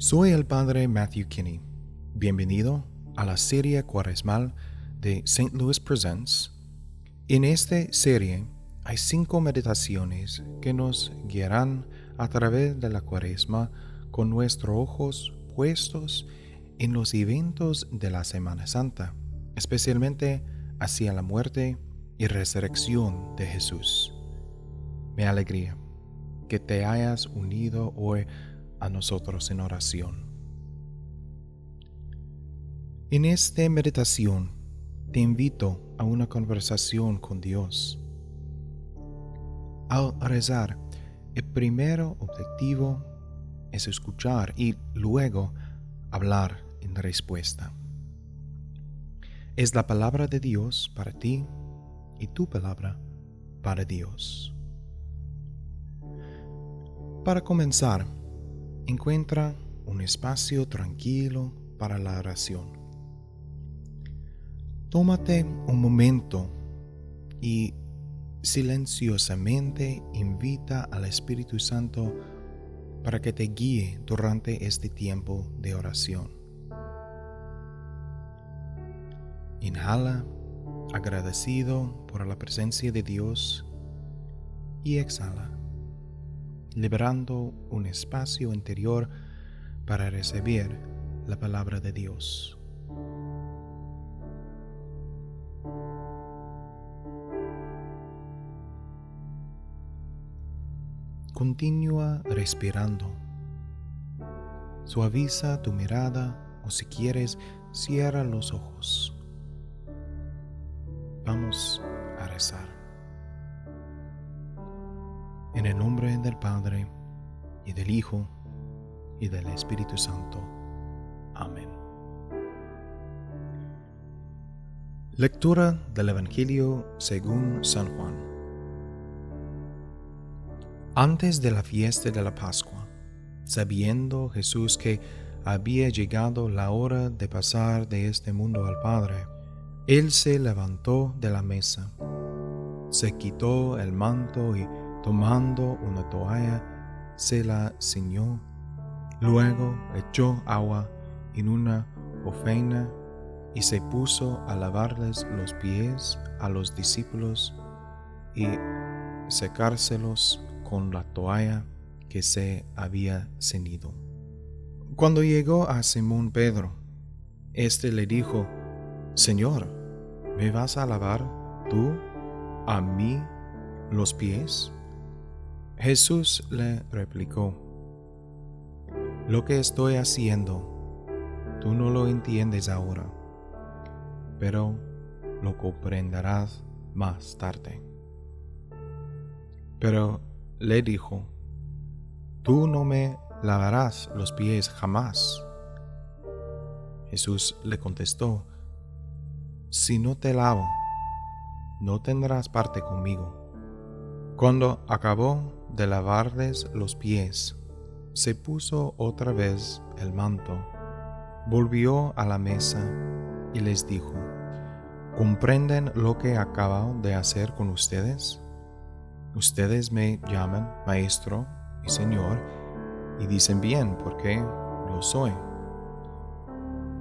Soy el padre Matthew Kinney. Bienvenido a la serie cuaresmal de St. Louis Presents. En esta serie hay cinco meditaciones que nos guiarán a través de la cuaresma con nuestros ojos puestos en los eventos de la Semana Santa, especialmente hacia la muerte y resurrección de Jesús. Me alegría que te hayas unido hoy a nosotros en oración. En esta meditación te invito a una conversación con Dios. Al rezar, el primer objetivo es escuchar y luego hablar en respuesta. Es la palabra de Dios para ti y tu palabra para Dios. Para comenzar, encuentra un espacio tranquilo para la oración. Tómate un momento y silenciosamente invita al Espíritu Santo para que te guíe durante este tiempo de oración. Inhala agradecido por la presencia de Dios y exhala liberando un espacio interior para recibir la palabra de Dios. Continúa respirando. Suaviza tu mirada o si quieres, cierra los ojos. Vamos a rezar. En el nombre del Padre, y del Hijo, y del Espíritu Santo. Amén. Lectura del Evangelio según San Juan. Antes de la fiesta de la Pascua, sabiendo Jesús que había llegado la hora de pasar de este mundo al Padre, Él se levantó de la mesa, se quitó el manto y Tomando una toalla, se la ciñó, luego echó agua en una ofena y se puso a lavarles los pies a los discípulos y secárselos con la toalla que se había ceñido. Cuando llegó a Simón Pedro, éste le dijo, Señor, ¿me vas a lavar tú a mí los pies? Jesús le replicó, Lo que estoy haciendo, tú no lo entiendes ahora, pero lo comprenderás más tarde. Pero le dijo, Tú no me lavarás los pies jamás. Jesús le contestó, Si no te lavo, no tendrás parte conmigo. Cuando acabó de lavarles los pies, se puso otra vez el manto, volvió a la mesa y les dijo, ¿comprenden lo que acabo de hacer con ustedes? Ustedes me llaman maestro y señor y dicen bien porque lo soy.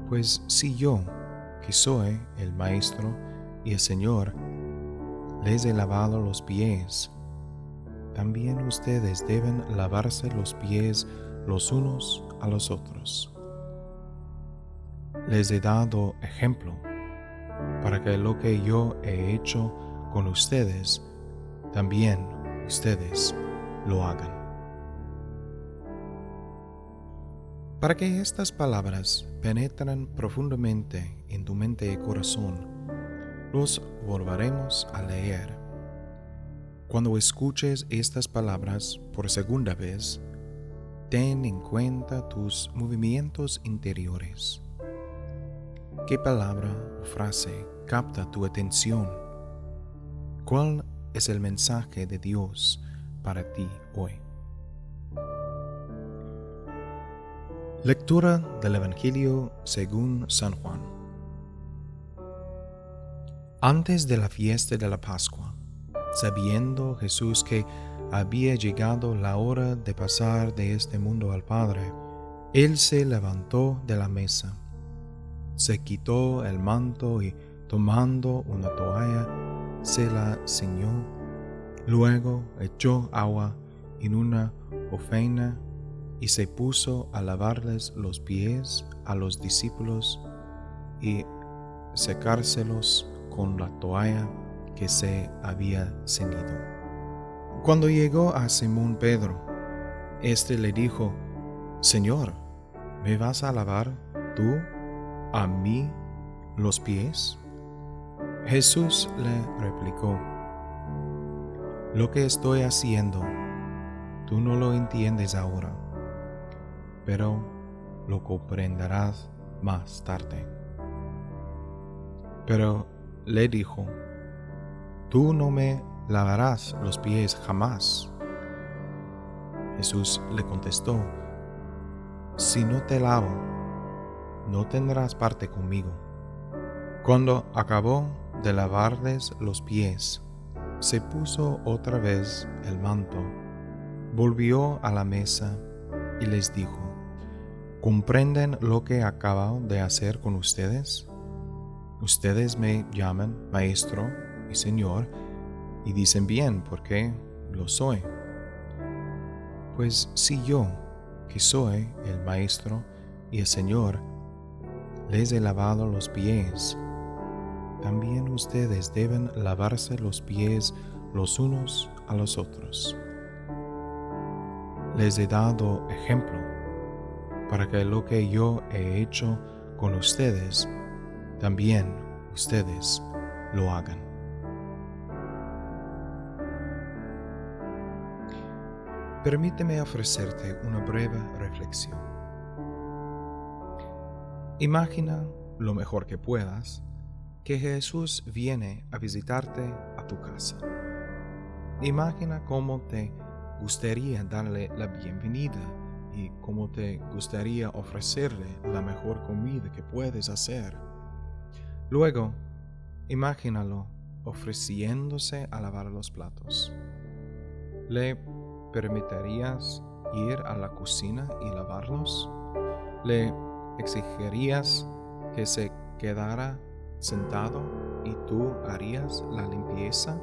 Pues si yo, que soy el maestro y el señor, les he lavado los pies, también ustedes deben lavarse los pies los unos a los otros. Les he dado ejemplo para que lo que yo he hecho con ustedes, también ustedes lo hagan. Para que estas palabras penetren profundamente en tu mente y corazón, los volveremos a leer cuando escuches estas palabras por segunda vez, ten en cuenta tus movimientos interiores. ¿Qué palabra o frase capta tu atención? ¿Cuál es el mensaje de Dios para ti hoy? Lectura del Evangelio según San Juan. Antes de la fiesta de la Pascua, sabiendo Jesús que había llegado la hora de pasar de este mundo al Padre, Él se levantó de la mesa, se quitó el manto y tomando una toalla, se la ciñó. Luego echó agua en una ofeina y se puso a lavarles los pies a los discípulos y secárselos con la toalla que se había ceñido. Cuando llegó a Simón Pedro, éste le dijo, Señor, ¿me vas a lavar tú a mí los pies? Jesús le replicó, Lo que estoy haciendo, tú no lo entiendes ahora, pero lo comprenderás más tarde. Pero le dijo, Tú no me lavarás los pies jamás. Jesús le contestó, Si no te lavo, no tendrás parte conmigo. Cuando acabó de lavarles los pies, se puso otra vez el manto, volvió a la mesa y les dijo, ¿comprenden lo que acabo de hacer con ustedes? Ustedes me llaman maestro y señor y dicen bien porque lo soy. Pues si yo, que soy el maestro y el señor, les he lavado los pies, también ustedes deben lavarse los pies los unos a los otros. Les he dado ejemplo para que lo que yo he hecho con ustedes, también ustedes lo hagan. Permíteme ofrecerte una breve reflexión. Imagina lo mejor que puedas que Jesús viene a visitarte a tu casa. Imagina cómo te gustaría darle la bienvenida y cómo te gustaría ofrecerle la mejor comida que puedes hacer. Luego, imagínalo ofreciéndose a lavar los platos. ¿Le permitirías ir a la cocina y lavarlos? ¿Le exigirías que se quedara sentado y tú harías la limpieza?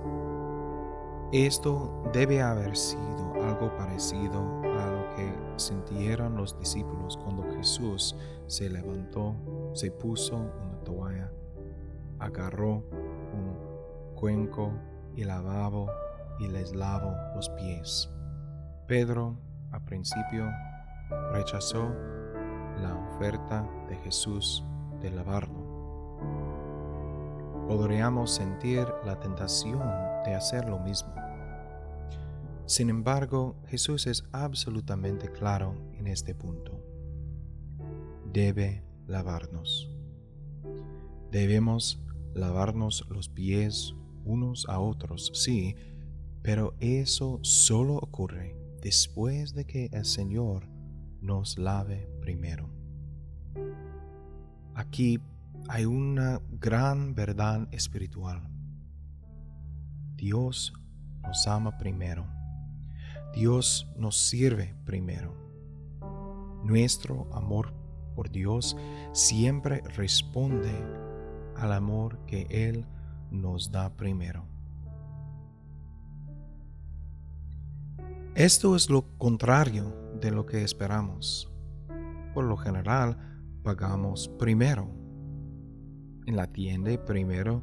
Esto debe haber sido algo parecido a lo que sintieron los discípulos cuando Jesús se levantó, se puso una toalla, agarró un cuenco y lavabo y les lavó los pies. Pedro, a principio, rechazó la oferta de Jesús de lavarlo podríamos sentir la tentación de hacer lo mismo. Sin embargo, Jesús es absolutamente claro en este punto. Debe lavarnos. Debemos lavarnos los pies unos a otros, sí, pero eso solo ocurre después de que el Señor nos lave primero. Aquí hay una gran verdad espiritual. Dios nos ama primero. Dios nos sirve primero. Nuestro amor por Dios siempre responde al amor que Él nos da primero. Esto es lo contrario de lo que esperamos. Por lo general, pagamos primero en la tienda primero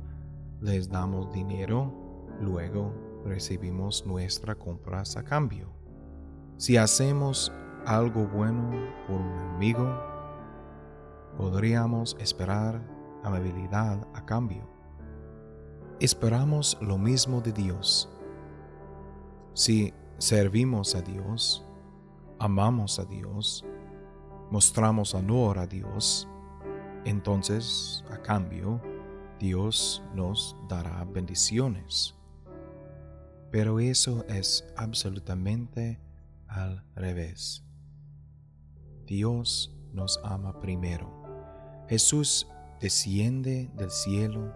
les damos dinero, luego recibimos nuestras compras a cambio. Si hacemos algo bueno por un amigo, podríamos esperar amabilidad a cambio. Esperamos lo mismo de Dios. Si servimos a Dios, amamos a Dios, mostramos honor a Dios, entonces, a cambio, Dios nos dará bendiciones. Pero eso es absolutamente al revés. Dios nos ama primero. Jesús desciende del cielo,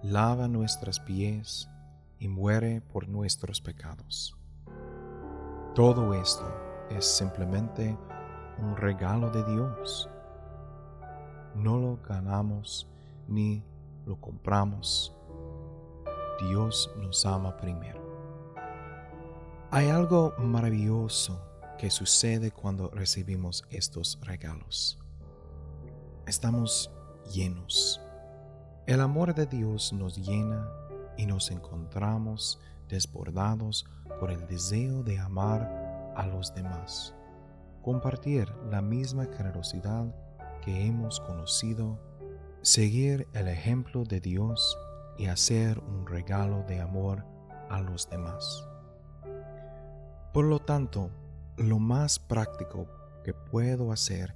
lava nuestros pies y muere por nuestros pecados. Todo esto es simplemente un regalo de Dios. No lo ganamos ni lo compramos. Dios nos ama primero. Hay algo maravilloso que sucede cuando recibimos estos regalos. Estamos llenos. El amor de Dios nos llena y nos encontramos desbordados por el deseo de amar a los demás, compartir la misma generosidad que hemos conocido, seguir el ejemplo de Dios y hacer un regalo de amor a los demás. Por lo tanto, lo más práctico que puedo hacer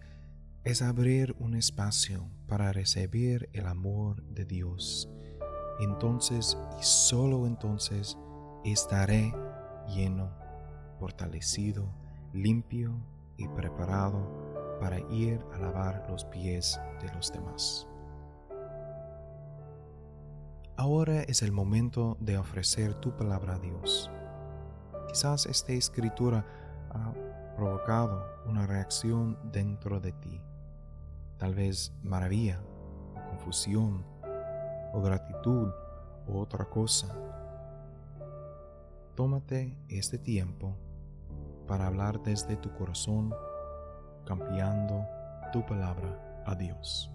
es abrir un espacio para recibir el amor de Dios. Entonces y solo entonces estaré lleno, fortalecido, limpio y preparado para ir a lavar los pies de los demás. Ahora es el momento de ofrecer tu palabra a Dios. Quizás esta escritura ha provocado una reacción dentro de ti. Tal vez maravilla, confusión, o gratitud, o otra cosa. Tómate este tiempo para hablar desde tu corazón, cambiando tu palabra a Dios.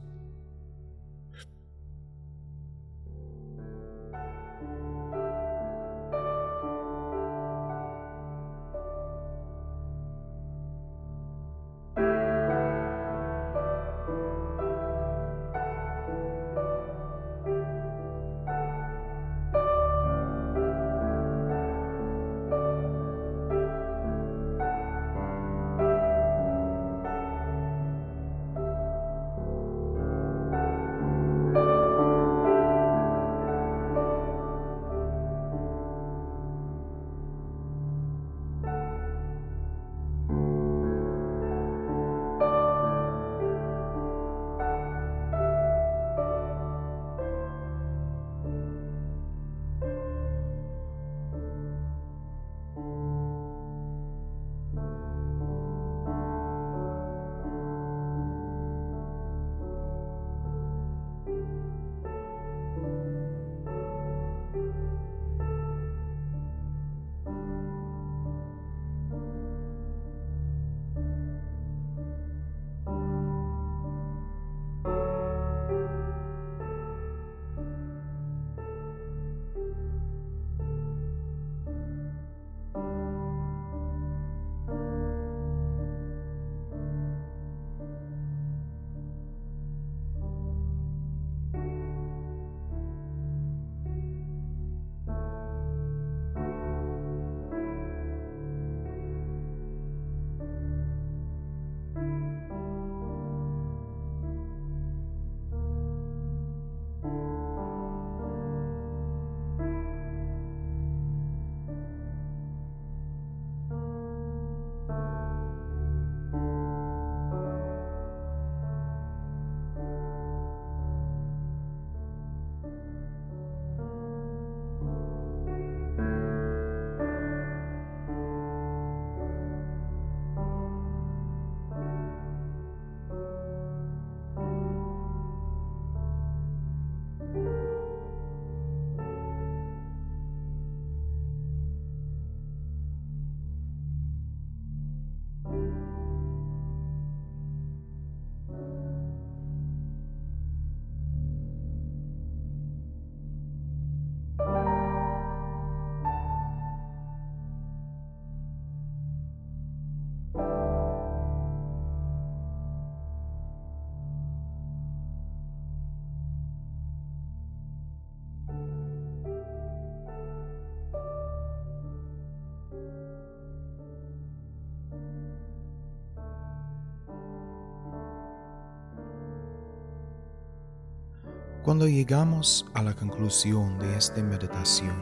Cuando llegamos a la conclusión de esta meditación,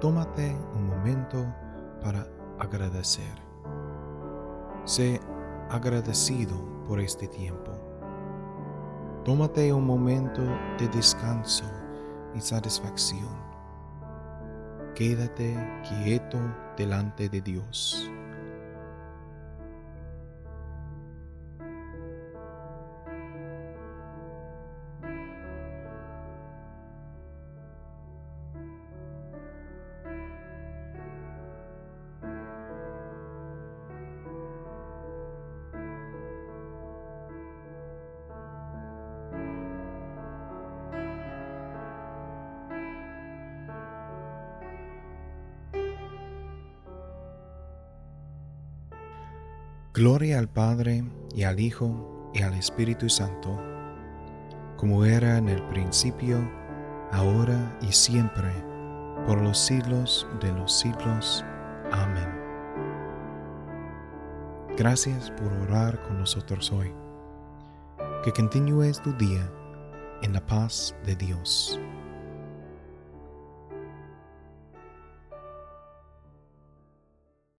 tómate un momento para agradecer. Sé agradecido por este tiempo. Tómate un momento de descanso y satisfacción. Quédate quieto delante de Dios. Gloria al Padre y al Hijo y al Espíritu Santo, como era en el principio, ahora y siempre, por los siglos de los siglos. Amén. Gracias por orar con nosotros hoy. Que continúes tu día en la paz de Dios.